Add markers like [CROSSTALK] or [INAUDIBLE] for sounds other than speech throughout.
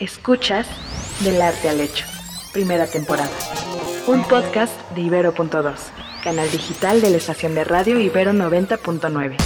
Escuchas Del Arte al Hecho, primera temporada. Un podcast de Ibero.2, canal digital de la estación de radio Ibero 90.9.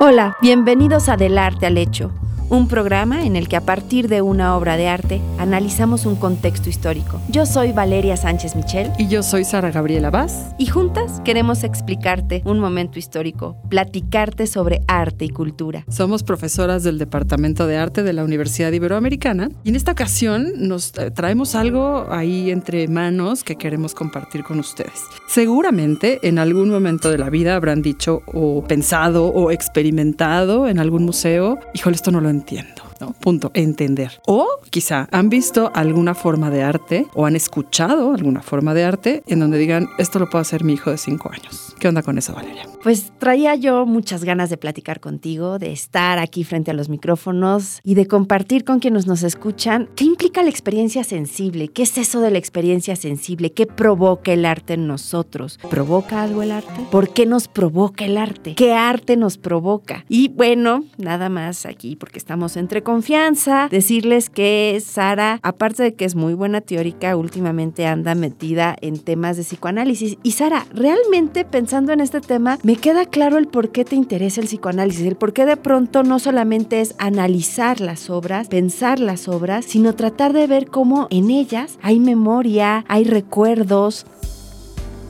Hola, bienvenidos a Del Arte al Hecho un programa en el que a partir de una obra de arte analizamos un contexto histórico. Yo soy Valeria Sánchez Michel. Y yo soy Sara Gabriela Vaz. Y juntas queremos explicarte un momento histórico, platicarte sobre arte y cultura. Somos profesoras del Departamento de Arte de la Universidad Iberoamericana y en esta ocasión nos eh, traemos algo ahí entre manos que queremos compartir con ustedes. Seguramente en algún momento de la vida habrán dicho o pensado o experimentado en algún museo, híjole, esto no lo entiendo entiendo. Punto. Entender. O quizá han visto alguna forma de arte o han escuchado alguna forma de arte en donde digan, esto lo puede hacer mi hijo de cinco años. ¿Qué onda con eso, Valeria? Pues traía yo muchas ganas de platicar contigo, de estar aquí frente a los micrófonos y de compartir con quienes nos escuchan qué implica la experiencia sensible, qué es eso de la experiencia sensible, qué provoca el arte en nosotros. ¿Provoca algo el arte? ¿Por qué nos provoca el arte? ¿Qué arte nos provoca? Y bueno, nada más aquí porque estamos entre confianza, decirles que Sara, aparte de que es muy buena teórica, últimamente anda metida en temas de psicoanálisis. Y Sara, realmente pensando en este tema, me queda claro el por qué te interesa el psicoanálisis, el por qué de pronto no solamente es analizar las obras, pensar las obras, sino tratar de ver cómo en ellas hay memoria, hay recuerdos,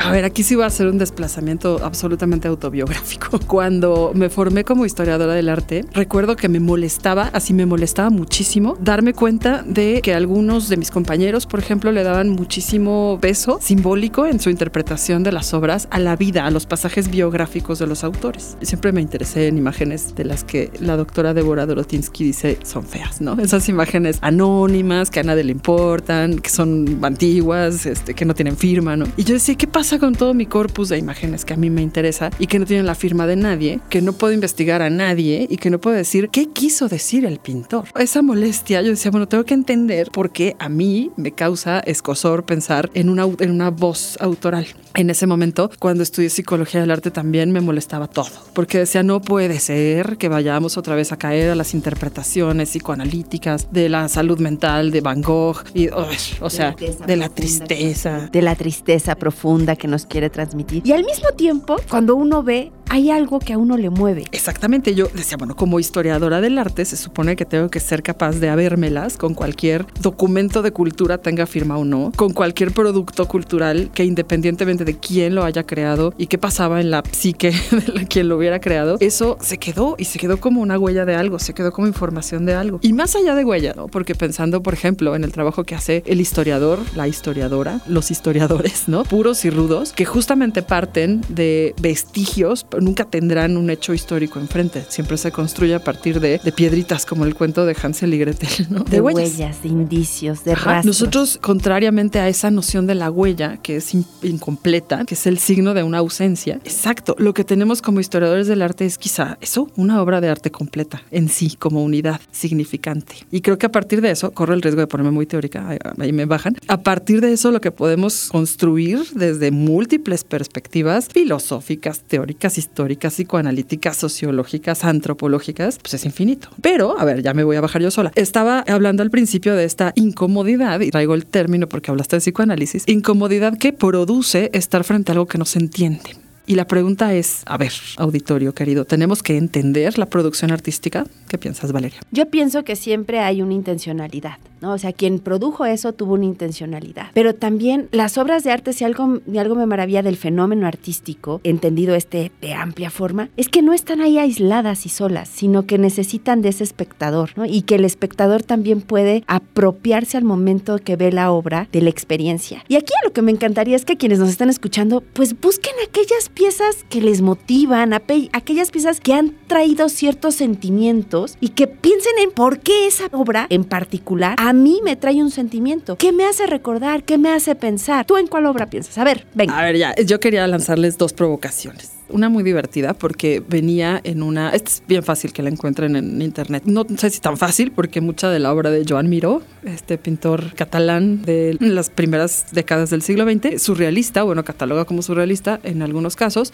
a ver, aquí sí va a ser un desplazamiento absolutamente autobiográfico. [LAUGHS] Cuando me formé como historiadora del arte, recuerdo que me molestaba, así me molestaba muchísimo, darme cuenta de que algunos de mis compañeros, por ejemplo, le daban muchísimo peso simbólico en su interpretación de las obras a la vida, a los pasajes biográficos de los autores. Siempre me interesé en imágenes de las que la doctora Deborah Dorotinsky dice son feas, ¿no? Esas imágenes anónimas que a nadie le importan, que son antiguas, este, que no tienen firma, ¿no? Y yo decía, ¿qué pasa? Con todo mi corpus de imágenes que a mí me interesa y que no tienen la firma de nadie, que no puedo investigar a nadie y que no puedo decir qué quiso decir el pintor? Esa molestia, yo decía, bueno, tengo que entender por qué a mí me causa escosor pensar en una, en una voz autoral. En ese momento, cuando estudié psicología del arte, también me molestaba todo, porque decía, no puede ser que vayamos otra vez a caer a las interpretaciones psicoanalíticas de la salud mental de Van Gogh, y, o sea, de la tristeza. De la tristeza profunda que nos quiere transmitir. Y al mismo tiempo, cuando uno ve hay algo que a uno le mueve. Exactamente, yo decía, bueno, como historiadora del arte se supone que tengo que ser capaz de habérmelas con cualquier documento de cultura tenga firma o no, con cualquier producto cultural que independientemente de quién lo haya creado y qué pasaba en la psique [LAUGHS] de quien lo hubiera creado, eso se quedó y se quedó como una huella de algo, se quedó como información de algo. Y más allá de huella, ¿no? Porque pensando, por ejemplo, en el trabajo que hace el historiador, la historiadora, los historiadores, ¿no? Puros y rudos, que justamente parten de vestigios, nunca tendrán un hecho histórico enfrente. Siempre se construye a partir de, piedritas, como el cuento de Hansel y Gretel, ¿no? De, huellas. de indicios, de rastros. Nosotros, contrariamente a esa noción de la huella, que es incompleta, que es el signo de una ausencia, exacto, lo que tenemos como historiadores del arte es quizá eso, una obra de arte completa en sí, como unidad significante. Y creo que a partir de eso, corro el riesgo de ponerme muy teórica, ahí me bajan, a partir de eso lo que podemos construir desde múltiples perspectivas filosóficas, teóricas, históricas, psicoanalíticas, sociológicas, antropológicas, pues es infinito. Pero, a ver, ya me voy a bajar yo sola. Estaba hablando al principio de esta incomodidad, y traigo el término porque hablaste de psicoanálisis, incomodidad que produce estar frente a algo que no se entiende. Y la pregunta es, a ver, auditorio querido, ¿tenemos que entender la producción artística? ¿Qué piensas, Valeria? Yo pienso que siempre hay una intencionalidad. ¿no? O sea, quien produjo eso tuvo una intencionalidad. Pero también las obras de arte, si algo, algo me maravilla del fenómeno artístico, entendido este de amplia forma, es que no están ahí aisladas y solas, sino que necesitan de ese espectador, ¿no? Y que el espectador también puede apropiarse al momento que ve la obra de la experiencia. Y aquí lo que me encantaría es que quienes nos están escuchando, pues busquen aquellas piezas que les motivan, aquellas piezas que han traído ciertos y que piensen en por qué esa obra en particular a mí me trae un sentimiento. ¿Qué me hace recordar? ¿Qué me hace pensar? ¿Tú en cuál obra piensas? A ver, venga. A ver, ya, yo quería lanzarles dos provocaciones una muy divertida porque venía en una. es bien fácil que la encuentren en internet. No sé si tan fácil, porque mucha de la obra de Joan Miró, este pintor catalán de las primeras décadas del siglo XX, surrealista, bueno, cataloga como surrealista en algunos casos,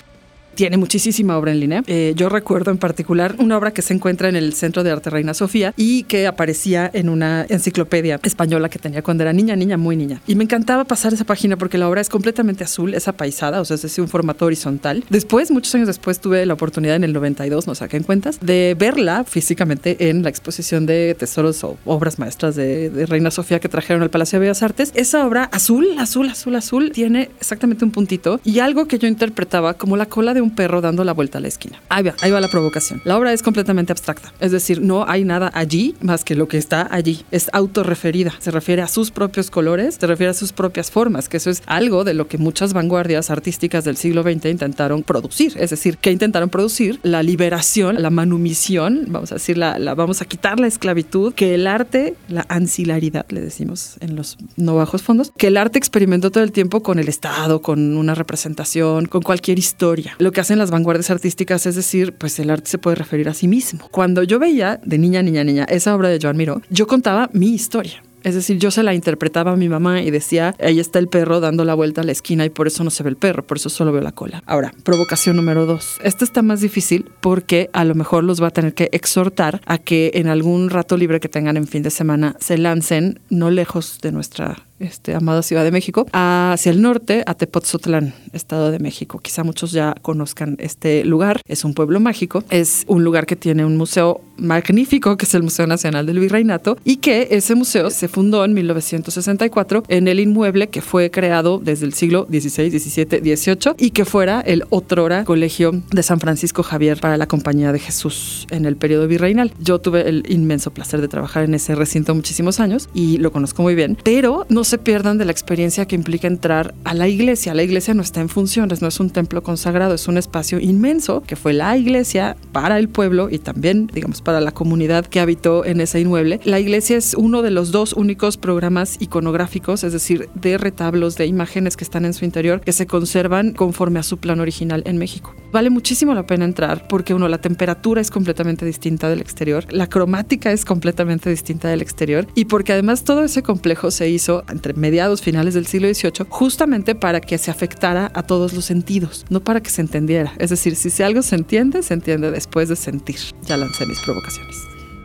tiene muchísima obra en línea. Eh, yo recuerdo en particular una obra que se encuentra en el Centro de Arte Reina Sofía y que aparecía en una enciclopedia española que tenía cuando era niña, niña, muy niña. Y me encantaba pasar esa página porque la obra es completamente azul, es apaisada, o sea, es decir, un formato horizontal. Después, muchos años después, tuve la oportunidad en el 92, no saqué en cuentas, de verla físicamente en la exposición de tesoros o obras maestras de, de Reina Sofía que trajeron al Palacio de Bellas Artes. Esa obra azul, azul, azul, azul, tiene exactamente un puntito y algo que yo interpretaba como la cola de un perro dando la vuelta a la esquina. Ahí va, ahí va la provocación. La obra es completamente abstracta, es decir, no hay nada allí más que lo que está allí. Es autorreferida, se refiere a sus propios colores, se refiere a sus propias formas, que eso es algo de lo que muchas vanguardias artísticas del siglo XX intentaron producir, es decir, que intentaron producir la liberación, la manumisión, vamos a decir, la, la vamos a quitar la esclavitud, que el arte, la ancilaridad, le decimos en los no bajos fondos, que el arte experimentó todo el tiempo con el Estado, con una representación, con cualquier historia. Lo que hacen las vanguardias artísticas es decir, pues el arte se puede referir a sí mismo. Cuando yo veía de niña, niña, niña esa obra de Joan Miró, yo contaba mi historia. Es decir, yo se la interpretaba a mi mamá y decía, ahí está el perro dando la vuelta a la esquina y por eso no se ve el perro, por eso solo veo la cola. Ahora, provocación número dos. Esta está más difícil porque a lo mejor los va a tener que exhortar a que en algún rato libre que tengan en fin de semana se lancen no lejos de nuestra este, amada Ciudad de México, hacia el norte, a Tepoztlán, Estado de México. Quizá muchos ya conozcan este lugar. Es un pueblo mágico. Es un lugar que tiene un museo magnífico, que es el Museo Nacional del Virreinato, y que ese museo se fundó en 1964 en el inmueble que fue creado desde el siglo XVI, XVII, XVIII y que fuera el otrora Colegio de San Francisco Javier para la Compañía de Jesús en el periodo virreinal. Yo tuve el inmenso placer de trabajar en ese recinto muchísimos años y lo conozco muy bien, pero no se pierdan de la experiencia que implica entrar a la iglesia. La iglesia no está en funciones, no es un templo consagrado, es un espacio inmenso que fue la iglesia para el pueblo y también, digamos, para la comunidad que habitó en ese inmueble. La iglesia es uno de los dos únicos programas iconográficos, es decir, de retablos, de imágenes que están en su interior, que se conservan conforme a su plan original en México. Vale muchísimo la pena entrar porque, uno, la temperatura es completamente distinta del exterior, la cromática es completamente distinta del exterior y porque además todo ese complejo se hizo entre mediados, finales del siglo XVIII, justamente para que se afectara a todos los sentidos, no para que se entendiera. Es decir, si algo se entiende, se entiende después de sentir. Ya lancé mis provocaciones.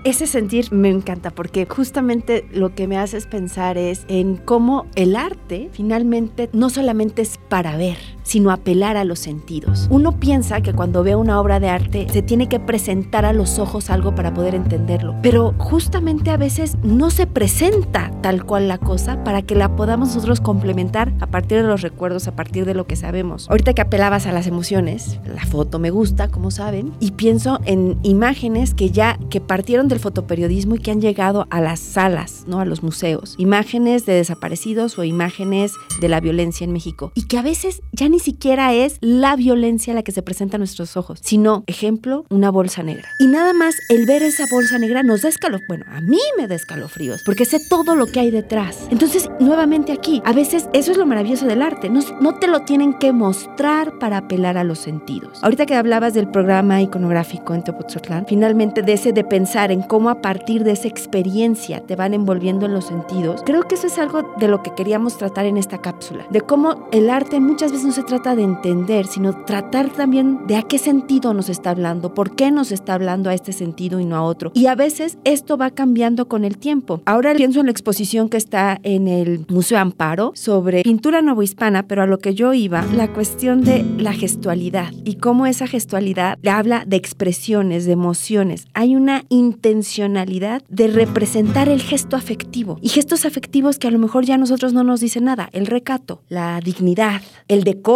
Ese sentir me encanta porque justamente lo que me haces pensar es en cómo el arte finalmente no solamente es para ver, sino apelar a los sentidos. Uno piensa que cuando ve una obra de arte se tiene que presentar a los ojos algo para poder entenderlo, pero justamente a veces no se presenta tal cual la cosa para que la podamos nosotros complementar a partir de los recuerdos, a partir de lo que sabemos. Ahorita que apelabas a las emociones, la foto me gusta, como saben, y pienso en imágenes que ya que partieron del fotoperiodismo y que han llegado a las salas, ¿no? A los museos. Imágenes de desaparecidos o imágenes de la violencia en México. Y que a veces ya ni siquiera es la violencia la que se presenta a nuestros ojos, sino, ejemplo, una bolsa negra. Y nada más el ver esa bolsa negra nos da escalofríos. Bueno, a mí me da escalofríos, porque sé todo lo que hay detrás. Entonces, nuevamente aquí, a veces eso es lo maravilloso del arte. No, no te lo tienen que mostrar para apelar a los sentidos. Ahorita que hablabas del programa iconográfico en Tepoztlán, finalmente de ese de pensar en cómo a partir de esa experiencia te van envolviendo en los sentidos, creo que eso es algo de lo que queríamos tratar en esta cápsula, de cómo el arte muchas veces no se trata de entender, sino tratar también de a qué sentido nos está hablando, por qué nos está hablando a este sentido y no a otro. Y a veces esto va cambiando con el tiempo. Ahora pienso en la exposición que está en el Museo Amparo sobre pintura novohispana, pero a lo que yo iba, la cuestión de la gestualidad y cómo esa gestualidad habla de expresiones, de emociones. Hay una intencionalidad de representar el gesto afectivo y gestos afectivos que a lo mejor ya nosotros no nos dicen nada, el recato, la dignidad, el decoro,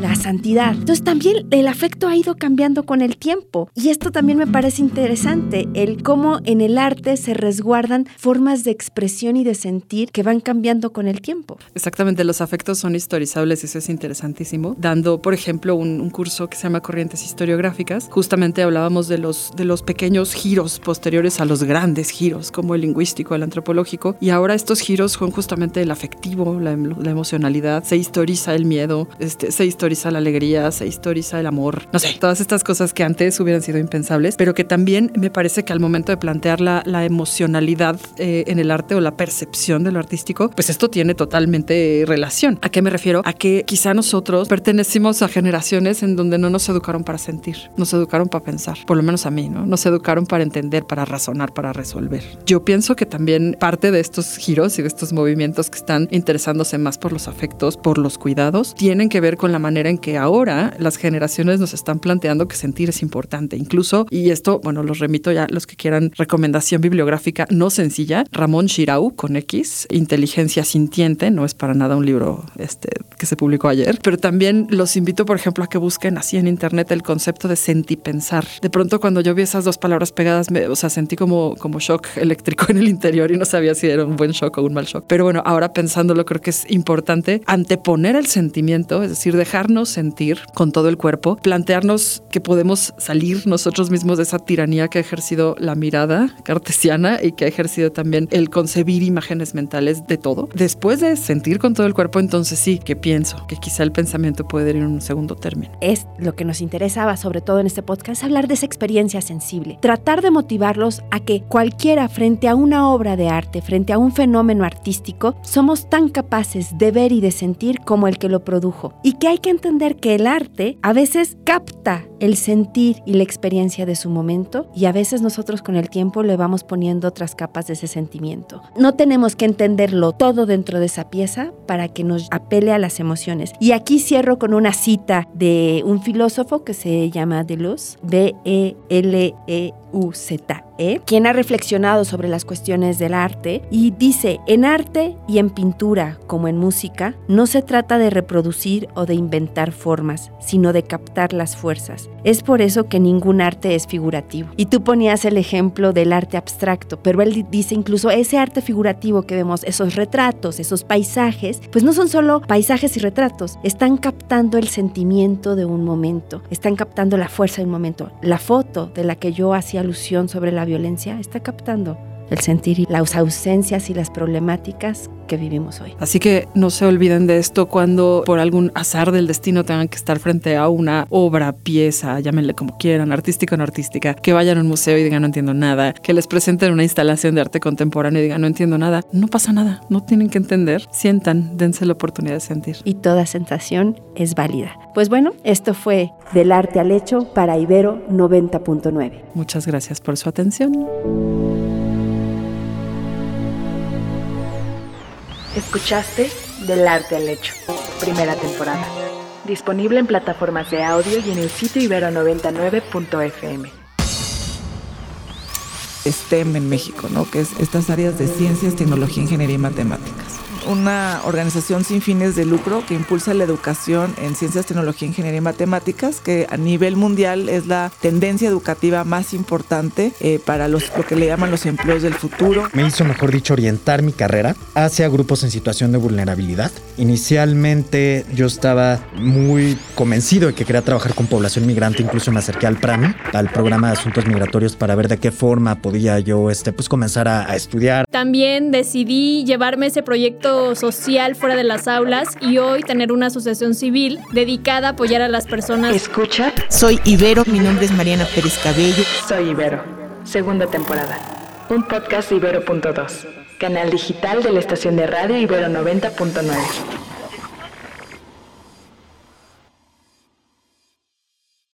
la santidad. Entonces también el afecto ha ido cambiando con el tiempo y esto también me parece interesante, el cómo en el arte se resguardan formas de expresión y de sentir que van cambiando con el tiempo. Exactamente, los afectos son historizables eso es interesantísimo. Dando, por ejemplo, un, un curso que se llama Corrientes Historiográficas, justamente hablábamos de los, de los pequeños giros posteriores a los grandes giros, como el lingüístico, el antropológico, y ahora estos giros son justamente el afectivo, la, la emocionalidad, se historiza el miedo, este, se historiza la alegría, se historiza el amor, no sé, todas estas cosas que antes hubieran sido impensables, pero que también me parece que al momento de plantear la, la emocionalidad eh, en el arte o la percepción de lo artístico, pues esto tiene totalmente relación. ¿A qué me refiero? A que quizá nosotros pertenecimos a generaciones en donde no nos educaron para sentir, nos educaron para pensar, por lo menos a mí, ¿no? Nos educaron para entender, para razonar, para resolver. Yo pienso que también parte de estos giros y de estos movimientos que están interesándose más por los afectos, por los cuidados, tienen que ver con la manera en que ahora las generaciones nos están planteando que sentir es importante. Incluso, y esto, bueno, los remito ya los que quieran recomendación bibliográfica no sencilla, Ramón Shirau con X, Inteligencia Sintiente, no es para nada un libro este, que se publicó ayer, pero también los invito, por ejemplo, a que busquen así en internet el concepto de sentipensar. De pronto cuando yo vi esas dos palabras pegadas, me, o sea, sentí como, como shock eléctrico [LAUGHS] en el interior y no sabía si era un buen shock o un mal shock. Pero bueno, ahora pensándolo, creo que es importante anteponer el sentimiento, es decir, dejarnos sentir con todo el cuerpo, plantearnos que podemos salir nosotros mismos de esa tiranía que ha ejercido la mirada cartesiana y que ha ejercido también el concebir imágenes mentales de todo. Después de sentir con todo el cuerpo, entonces sí que pienso que quizá el pensamiento puede ir en un segundo término. Es lo que nos interesaba, sobre todo en este podcast, hablar de esa experiencia sensible. Tratar de motivarlos a que cualquiera frente a una obra de arte, frente a un fenómeno artístico, somos tan capaces de ver y de sentir como el que lo produjo. Y que hay que entender que el arte a veces capta el sentir y la experiencia de su momento y a veces nosotros con el tiempo le vamos poniendo otras capas de ese sentimiento. No tenemos que entenderlo todo dentro de esa pieza para que nos apele a las emociones. Y aquí cierro con una cita de un filósofo que se llama Deleuze, B-E-L-E-U-Z. E, quien ha reflexionado sobre las cuestiones del arte y dice, en arte y en pintura como en música, no se trata de reproducir o de inventar formas, sino de captar las fuerzas. Es por eso que ningún arte es figurativo. Y tú ponías el ejemplo del arte abstracto, pero él dice incluso ese arte figurativo que vemos, esos retratos, esos paisajes, pues no son solo paisajes y retratos, están captando el sentimiento de un momento, están captando la fuerza de un momento. La foto de la que yo hacía alusión sobre la violencia está captando el sentir y las ausencias y las problemáticas que vivimos hoy. Así que no se olviden de esto cuando por algún azar del destino tengan que estar frente a una obra, pieza, llámenle como quieran, artística o no artística, que vayan a un museo y digan no entiendo nada, que les presenten una instalación de arte contemporáneo y digan no entiendo nada. No pasa nada, no tienen que entender, sientan, dense la oportunidad de sentir. Y toda sensación es válida. Pues bueno, esto fue Del arte al hecho para Ibero 90.9. Muchas gracias por su atención. Escuchaste Del Arte al Hecho, primera temporada. Disponible en plataformas de audio y en el sitio ibero99.fm. STEM en México, ¿no? Que es estas áreas de ciencias, tecnología, ingeniería y matemáticas una organización sin fines de lucro que impulsa la educación en ciencias, tecnología, ingeniería y matemáticas, que a nivel mundial es la tendencia educativa más importante eh, para los, lo que le llaman los empleos del futuro. Me hizo, mejor dicho, orientar mi carrera hacia grupos en situación de vulnerabilidad. Inicialmente yo estaba muy convencido de que quería trabajar con población migrante, incluso me acerqué al PRAMI, al programa de asuntos migratorios, para ver de qué forma podía yo este, pues, comenzar a, a estudiar. También decidí llevarme ese proyecto social fuera de las aulas y hoy tener una asociación civil dedicada a apoyar a las personas. Escucha. Soy Ibero, mi nombre es Mariana Pérez Cabello. Soy Ibero, segunda temporada. Un podcast de Ibero.2, canal digital de la estación de radio Ibero 90.9.